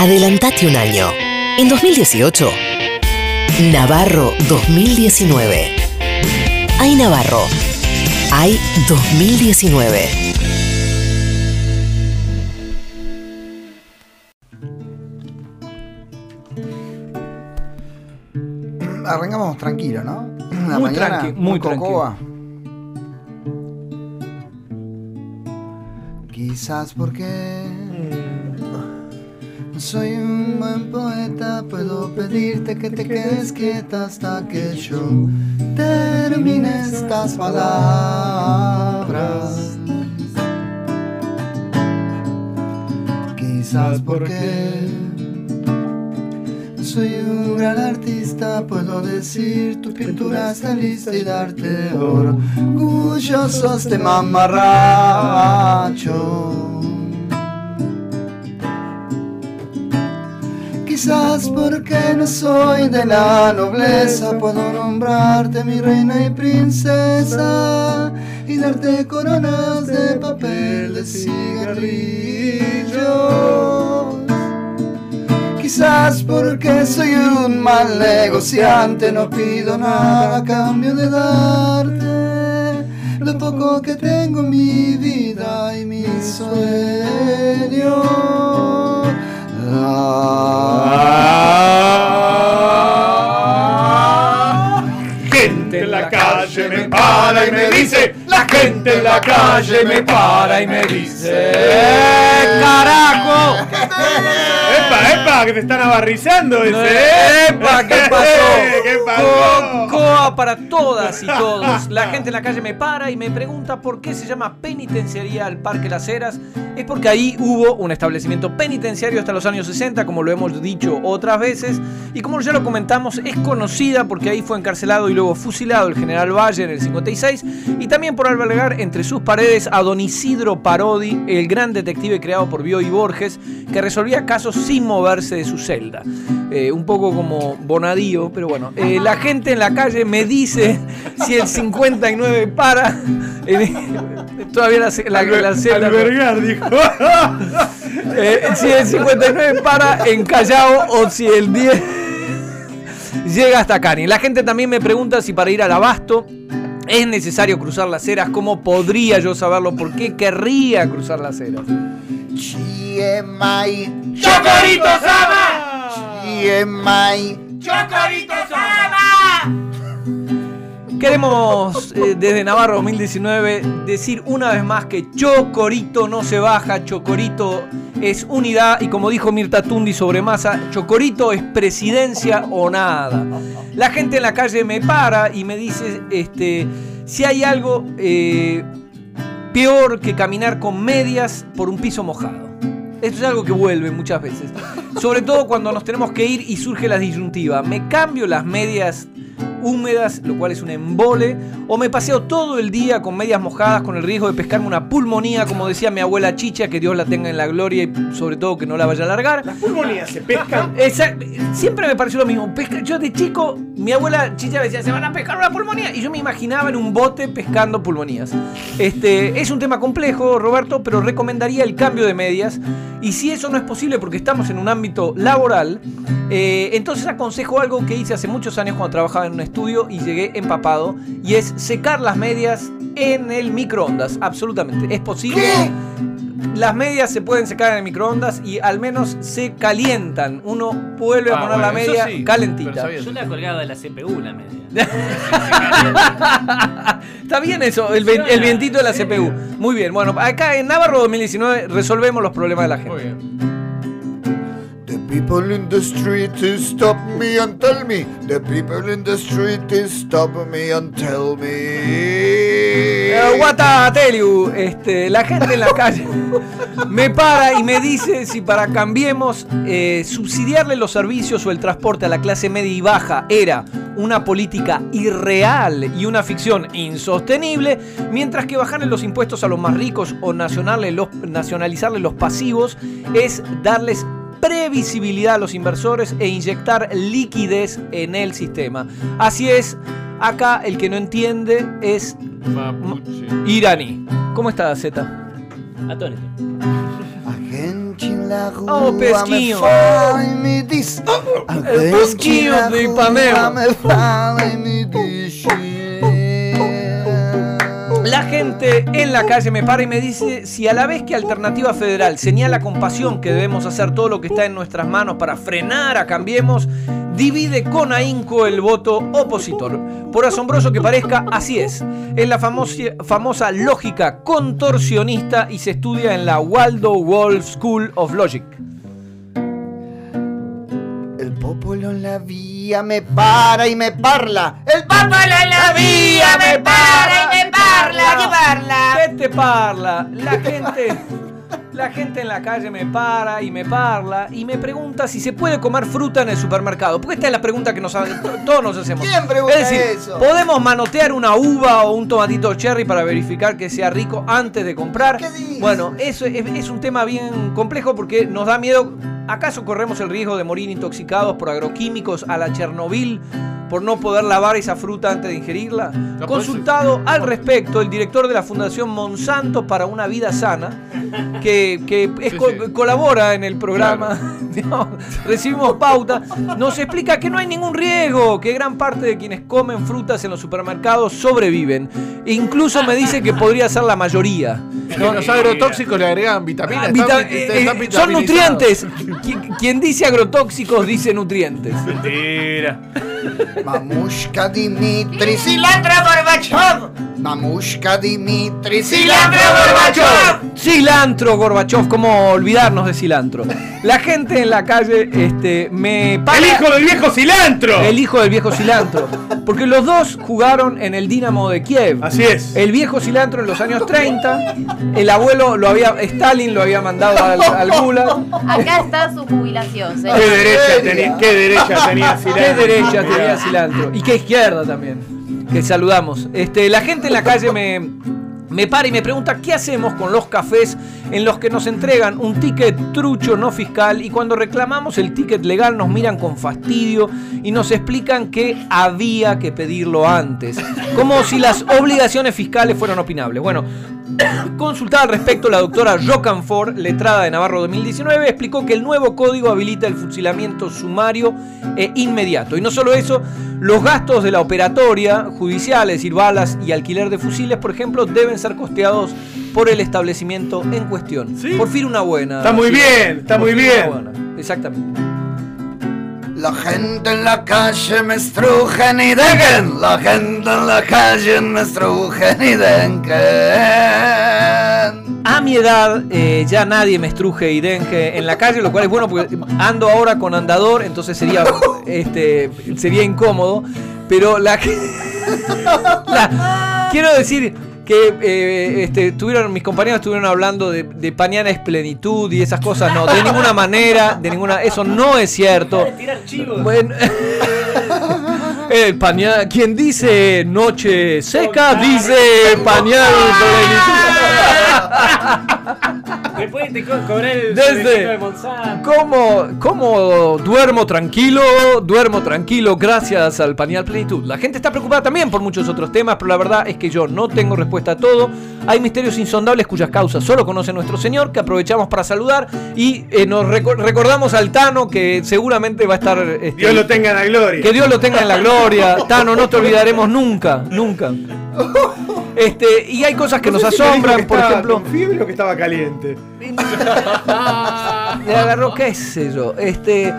Adelantate un año. En 2018, Navarro 2019. Hay Navarro. Hay 2019. Arrancamos tranquilo, ¿no? La Muy mañana, tranqui, muy cocoa. Quizás porque soy un buen poeta, puedo pedirte que te quedes quieta hasta que yo termine estas palabras. Quizás porque soy un gran artista, puedo decir tu pintura está lista y darte orgullosos de mamarracho. Quizás porque no soy de la nobleza, puedo nombrarte mi reina y princesa y darte coronas de papel de cigarrillos. Quizás porque soy un mal negociante, no pido nada a cambio de darte lo poco que tengo en mi vida y mis sueños. Ah. Gente en la calle me para y me dice, la gente en la calle me para y me dice, ¡Eh, carajo! ¡Epa, epa! Que te están abarrizando ese, ¿eh? ¡Epa! ¿Qué pasó? ¿Qué pasó? Cocoa para todas y todos. La gente en la calle me para y me pregunta por qué se llama penitenciaría al Parque Las Heras. Es porque ahí hubo un establecimiento penitenciario hasta los años 60, como lo hemos dicho otras veces. Y como ya lo comentamos, es conocida porque ahí fue encarcelado y luego fusilado el general Valle en el 56. Y también por albergar entre sus paredes a don Isidro Parodi, el gran detective creado por Bioy Borges, que resolvía casos sin moverse de su celda. Eh, un poco como Bonadío, pero bueno. Eh, la gente en la calle me dice si el 59 para. todavía la, la, la celda. Albergar, dijo. Eh, si el 59 para en Callao o si el 10 llega hasta Cani. La gente también me pregunta si para ir al abasto es necesario cruzar las eras. ¿Cómo podría yo saberlo? ¿Por qué querría cruzar las eras? Chiemai, ¡Chocorito Sama! Chiemai. ¡Chocorito Sama! Queremos eh, desde Navarro 2019 decir una vez más que Chocorito no se baja, Chocorito es unidad y como dijo Mirta Tundi sobre masa, Chocorito es presidencia o nada. La gente en la calle me para y me dice este, si hay algo eh, peor que caminar con medias por un piso mojado. Esto es algo que vuelve muchas veces. Sobre todo cuando nos tenemos que ir y surge la disyuntiva. ¿Me cambio las medias húmedas, lo cual es un embole? ¿O me paseo todo el día con medias mojadas con el riesgo de pescarme una pulmonía, como decía mi abuela Chicha, que Dios la tenga en la gloria y sobre todo que no la vaya a largar? Las pulmonías se pescan. Esa- siempre me pareció lo mismo. Pesca- yo de chico, mi abuela Chicha decía, se van a pescar una pulmonía. Y yo me imaginaba en un bote pescando pulmonías. Este, es un tema complejo, Roberto, pero recomendaría el cambio de medias. Y si eso no es posible porque estamos en un ámbito laboral, eh, entonces aconsejo algo que hice hace muchos años cuando trabajaba en un estudio y llegué empapado. Y es secar las medias en el microondas. Absolutamente. ¿Es posible? Las medias se pueden secar en el microondas y al menos se calientan. Uno vuelve a Ah, poner la bueno, media sí, calentita. Yo la colgaba de la CPU la media. Está bien eso, el, el vientito de la CPU. Muy bien, bueno, acá en Navarro 2019 resolvemos los problemas de la gente. Muy bien. People in the street stop me and tell me. The people in the street stop me and tell me. Eh, what I tell you, este, la gente en la calle me para y me dice si para cambiemos eh, subsidiarle los servicios o el transporte a la clase media y baja era una política irreal y una ficción insostenible, mientras que bajarle los impuestos a los más ricos o nacionalizarle los pasivos es darles previsibilidad a los inversores e inyectar liquidez en el sistema. Así es, acá el que no entiende es Mapuche. iraní. ¿Cómo está Z? Atónito. Oh, me pesquinho. fala e me diz. El pesquinho rua Ipanema. me fala e me diz. La gente en la calle me para y me dice si a la vez que Alternativa Federal señala con pasión que debemos hacer todo lo que está en nuestras manos para frenar a Cambiemos, divide con ahínco el voto opositor. Por asombroso que parezca, así es. Es la famosa, famosa lógica contorsionista y se estudia en la Waldo Wolf School of Logic. El popolo en la vía me para y me parla. El popolo en La vía me para parla. ¿Qué te parla? La gente, la gente en la calle me para y me parla y me pregunta si se puede comer fruta en el supermercado. Porque esta es la pregunta que nos, todos nos hacemos. ¿Quién pregunta es decir, eso? ¿podemos manotear una uva o un tomatito cherry para verificar que sea rico antes de comprar? ¿Qué dices? Bueno, eso es, es un tema bien complejo porque nos da miedo. ¿Acaso corremos el riesgo de morir intoxicados por agroquímicos a la Chernobyl por no poder lavar esa fruta antes de ingerirla? No, Consultado al respecto, el director de la Fundación Monsanto para una vida sana, que, que es Sí, co- sí. colabora en el programa, recibimos pauta, nos explica que no hay ningún riesgo, que gran parte de quienes comen frutas en los supermercados sobreviven. E incluso me dice que podría ser la mayoría. Los agrotóxicos le agregan vitaminas. Ah, vita- están- eh, son nutrientes. Qui- Quien dice agrotóxicos dice nutrientes. Mentira. Mamushka Dimitri. Cilantro Gorbachov. Mamushka Dimitri. Cilantro Gorbachov. Cilantro, Gorbachov, ¿cómo olvidarnos de cilantro? La gente en la calle este, me para- ¡El hijo del viejo cilantro! El hijo del viejo cilantro. Porque los dos jugaron en el Dinamo de Kiev. Así es. El viejo cilantro en los años 30. El abuelo lo había. Stalin lo había mandado al, al Gulag. Acá está su jubilación, señor. ¿Qué derecha tenía, qué derecha tenía cilantro? Qué derecha Y qué izquierda también. Que saludamos. Este, la gente en la calle me, me para y me pregunta qué hacemos con los cafés en los que nos entregan un ticket trucho no fiscal y cuando reclamamos el ticket legal nos miran con fastidio y nos explican que había que pedirlo antes. Como si las obligaciones fiscales fueran opinables. Bueno, Consultada al respecto, la doctora Rocanfort, letrada de Navarro 2019, explicó que el nuevo código habilita el fusilamiento sumario e inmediato. Y no solo eso, los gastos de la operatoria judicial, es decir, balas y alquiler de fusiles, por ejemplo, deben ser costeados por el establecimiento en cuestión. Sí. Por fin una buena. Está muy Sí, bien, está muy bien. Exactamente. La gente en la calle me estrujen y dejen. La gente en la calle me estrujen y dejen. A mi edad eh, ya nadie me estruje y dengue en la calle, lo cual es bueno porque ando ahora con andador, entonces sería, este, sería incómodo. Pero la, la- quiero decir que eh, este, tuvieron, mis compañeros estuvieron hablando de, de pañales plenitud y esas cosas, no, de ninguna manera, de ninguna, eso no es cierto. Bueno, el pañal, quien dice noche seca dice pañal Después te co- cobrar el Desde- de Monsanto. ¿Cómo, ¿Cómo duermo tranquilo? Duermo tranquilo gracias al pañal plenitud. La gente está preocupada también por muchos otros temas, pero la verdad es que yo no tengo respuesta a todo. Hay misterios insondables cuyas causas solo conoce nuestro Señor, que aprovechamos para saludar y eh, nos reco- recordamos al Tano que seguramente va a estar... este, Dios lo tenga en la gloria. Que Dios lo tenga en la gloria. Tano, no te olvidaremos nunca, nunca. Este, y hay cosas que nos sé si asombran, que por ejemplo. con fiebre o que estaba caliente. Le agarró, qué sé yo. Este,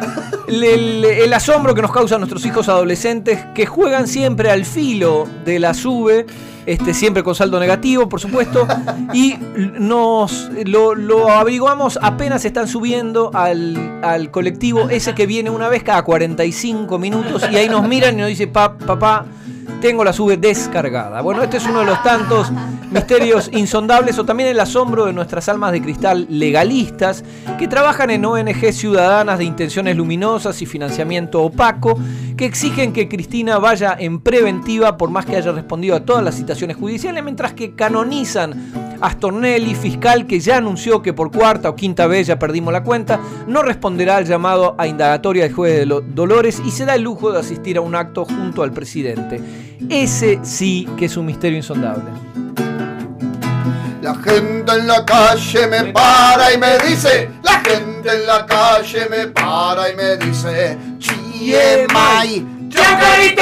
el asombro que nos causan nuestros hijos adolescentes que juegan siempre al filo de la sube. Este, siempre con saldo negativo, por supuesto. Y nos lo, lo averiguamos apenas están subiendo al, al colectivo ese que viene una vez cada 45 minutos. Y ahí nos miran y nos dice, "Pa- papá, tengo la sube descargada. Bueno, este es uno de los tantos misterios insondables o también el asombro de nuestras almas de cristal legalistas que trabajan en ONG ciudadanas de intenciones luminosas y financiamiento opaco que exigen que Cristina vaya en preventiva por más que haya respondido a todas las citaciones judiciales, mientras que canonizan a Stornelli, fiscal que ya anunció que por cuarta o quinta vez, ya perdimos la cuenta, no responderá al llamado a indagatoria del juez de Lo- Dolores y se da el lujo de asistir a un acto junto al presidente. Ese sí que es un misterio insondable. La gente en la calle me para y me dice. La gente en la calle me para y me dice, Chiemai, ¡Chocorito